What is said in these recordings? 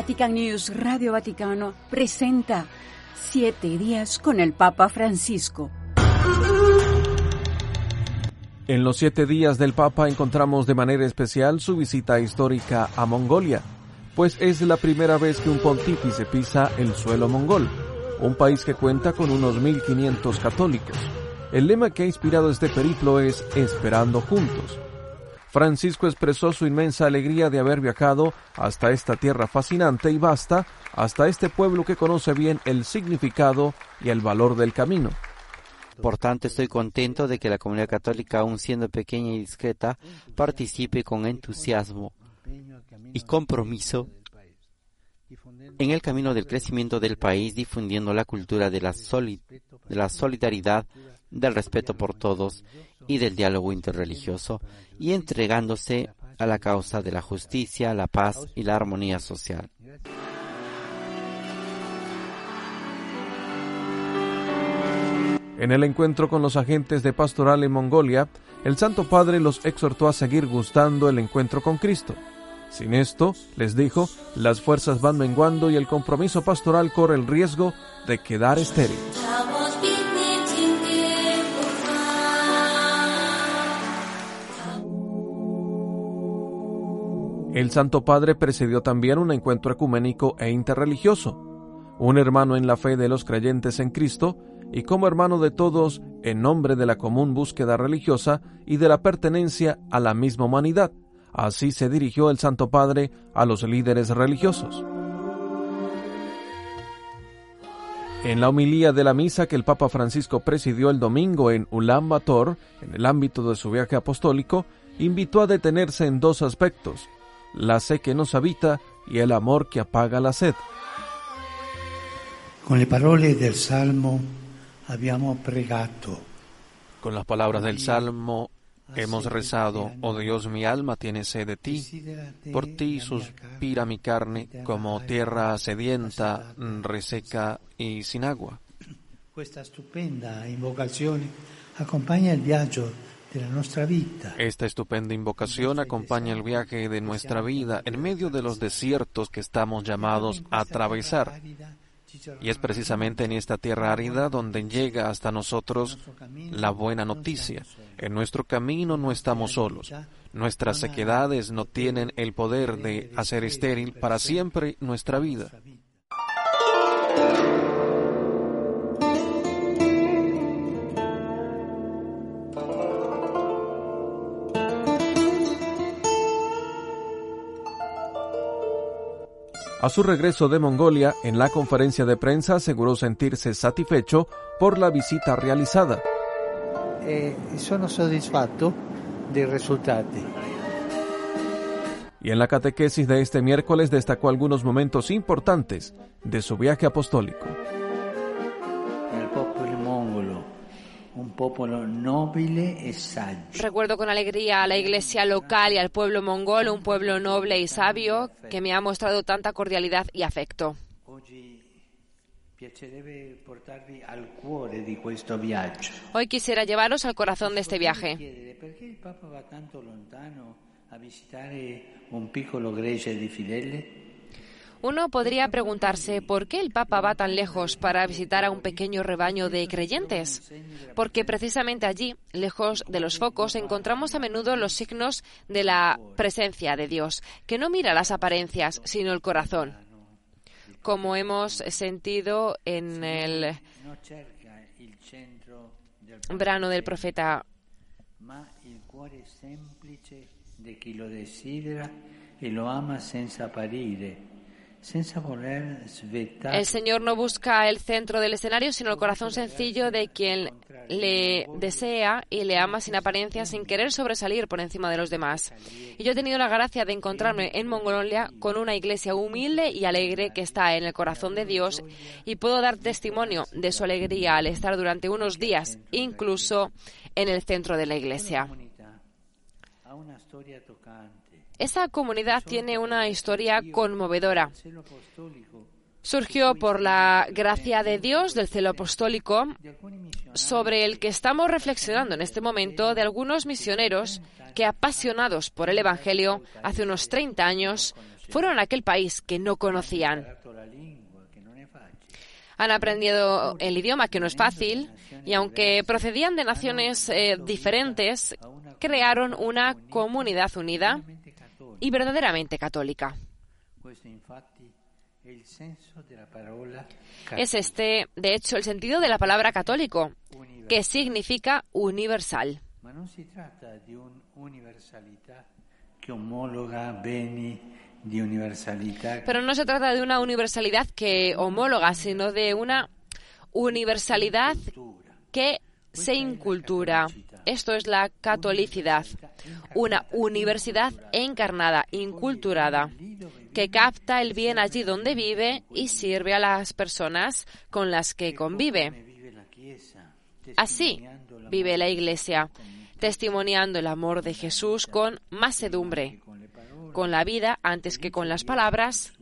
Vatican News Radio Vaticano presenta Siete días con el Papa Francisco. En los siete días del Papa encontramos de manera especial su visita histórica a Mongolia, pues es la primera vez que un pontífice pisa el suelo mongol, un país que cuenta con unos 1500 católicos. El lema que ha inspirado este periplo es Esperando juntos Francisco expresó su inmensa alegría de haber viajado hasta esta tierra fascinante y vasta, hasta este pueblo que conoce bien el significado y el valor del camino. Por tanto, estoy contento de que la comunidad católica, aun siendo pequeña y discreta, participe con entusiasmo y compromiso en el camino del crecimiento del país, difundiendo la cultura de la, de la solidaridad, del respeto por todos y del diálogo interreligioso, y entregándose a la causa de la justicia, la paz y la armonía social. En el encuentro con los agentes de pastoral en Mongolia, el Santo Padre los exhortó a seguir gustando el encuentro con Cristo. Sin esto, les dijo, las fuerzas van menguando y el compromiso pastoral corre el riesgo de quedar estéril. El Santo Padre precedió también un encuentro ecuménico e interreligioso, un hermano en la fe de los creyentes en Cristo y como hermano de todos en nombre de la común búsqueda religiosa y de la pertenencia a la misma humanidad. Así se dirigió el Santo Padre a los líderes religiosos. En la homilía de la misa que el Papa Francisco presidió el domingo en Ulan Bator, en el ámbito de su viaje apostólico, invitó a detenerse en dos aspectos, la sed que nos habita y el amor que apaga la sed. Con le parole del Salmo abbiamo pregato. Con las palabras del Salmo hemos rezado, oh Dios, mi alma tiene sed de ti, por ti suspira mi carne como tierra sedienta, reseca y sin agua. Esta estupenda invocación acompaña el viaje esta estupenda invocación acompaña el viaje de nuestra vida en medio de los desiertos que estamos llamados a atravesar. Y es precisamente en esta tierra árida donde llega hasta nosotros la buena noticia. En nuestro camino no estamos solos. Nuestras sequedades no tienen el poder de hacer estéril para siempre nuestra vida. A su regreso de Mongolia, en la conferencia de prensa aseguró sentirse satisfecho por la visita realizada. Eh, sono soddisfatto dei risultati. Y en la catequesis de este miércoles destacó algunos momentos importantes de su viaje apostólico. Recuerdo con alegría a la iglesia local y al pueblo mongol, un pueblo noble y sabio que me ha mostrado tanta cordialidad y afecto. Hoy quisiera llevaros al corazón de este viaje. un piccolo gregge di fideli? Uno podría preguntarse por qué el Papa va tan lejos para visitar a un pequeño rebaño de creyentes. Porque precisamente allí, lejos de los focos, encontramos a menudo los signos de la presencia de Dios, que no mira las apariencias, sino el corazón. Como hemos sentido en el verano del profeta. lo ama el Señor no busca el centro del escenario, sino el corazón sencillo de quien le desea y le ama sin apariencia, sin querer sobresalir por encima de los demás. Y yo he tenido la gracia de encontrarme en Mongolia con una iglesia humilde y alegre que está en el corazón de Dios y puedo dar testimonio de su alegría al estar durante unos días, incluso en el centro de la iglesia. Esa comunidad tiene una historia conmovedora. surgió por la gracia de Dios del celo apostólico sobre el que estamos reflexionando en este momento de algunos misioneros que, apasionados por el Evangelio, hace unos 30 años, fueron a aquel país que no conocían. Han aprendido el idioma, que no es fácil, y aunque procedían de naciones eh, diferentes, crearon una comunidad unida y verdaderamente católica. Es este, de hecho, el sentido de la palabra católico, que significa universal. Pero no se trata de una universalidad que homóloga, sino de una universalidad que se incultura. Esto es la catolicidad, una universidad encarnada, inculturada, que capta el bien allí donde vive y sirve a las personas con las que convive. Así vive la Iglesia, testimoniando el amor de Jesús con masedumbre, con la vida antes que con las palabras,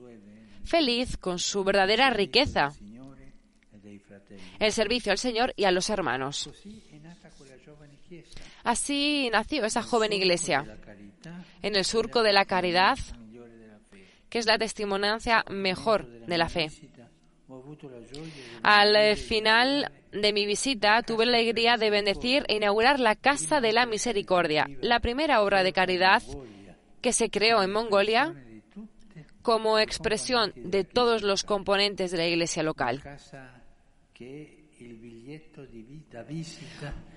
feliz con su verdadera riqueza, el servicio al Señor y a los hermanos. Así nació esa joven iglesia en el surco de la caridad, que es la testimoniancia mejor de la fe. Al final de mi visita tuve la alegría de bendecir e inaugurar la Casa de la Misericordia, la primera obra de caridad que se creó en Mongolia como expresión de todos los componentes de la iglesia local.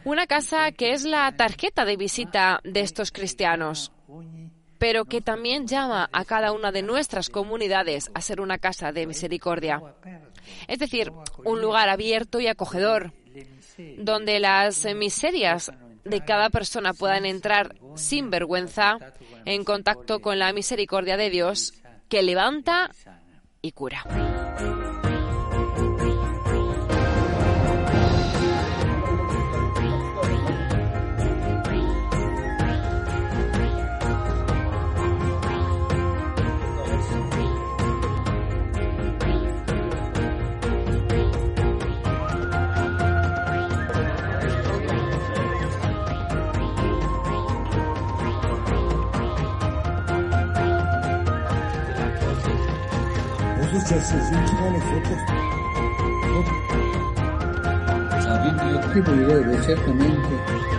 Una casa que es la tarjeta de visita de estos cristianos, pero que también llama a cada una de nuestras comunidades a ser una casa de misericordia. Es decir, un lugar abierto y acogedor, donde las miserias de cada persona puedan entrar sin vergüenza en contacto con la misericordia de Dios que levanta y cura. Sabiendo yo que ciertamente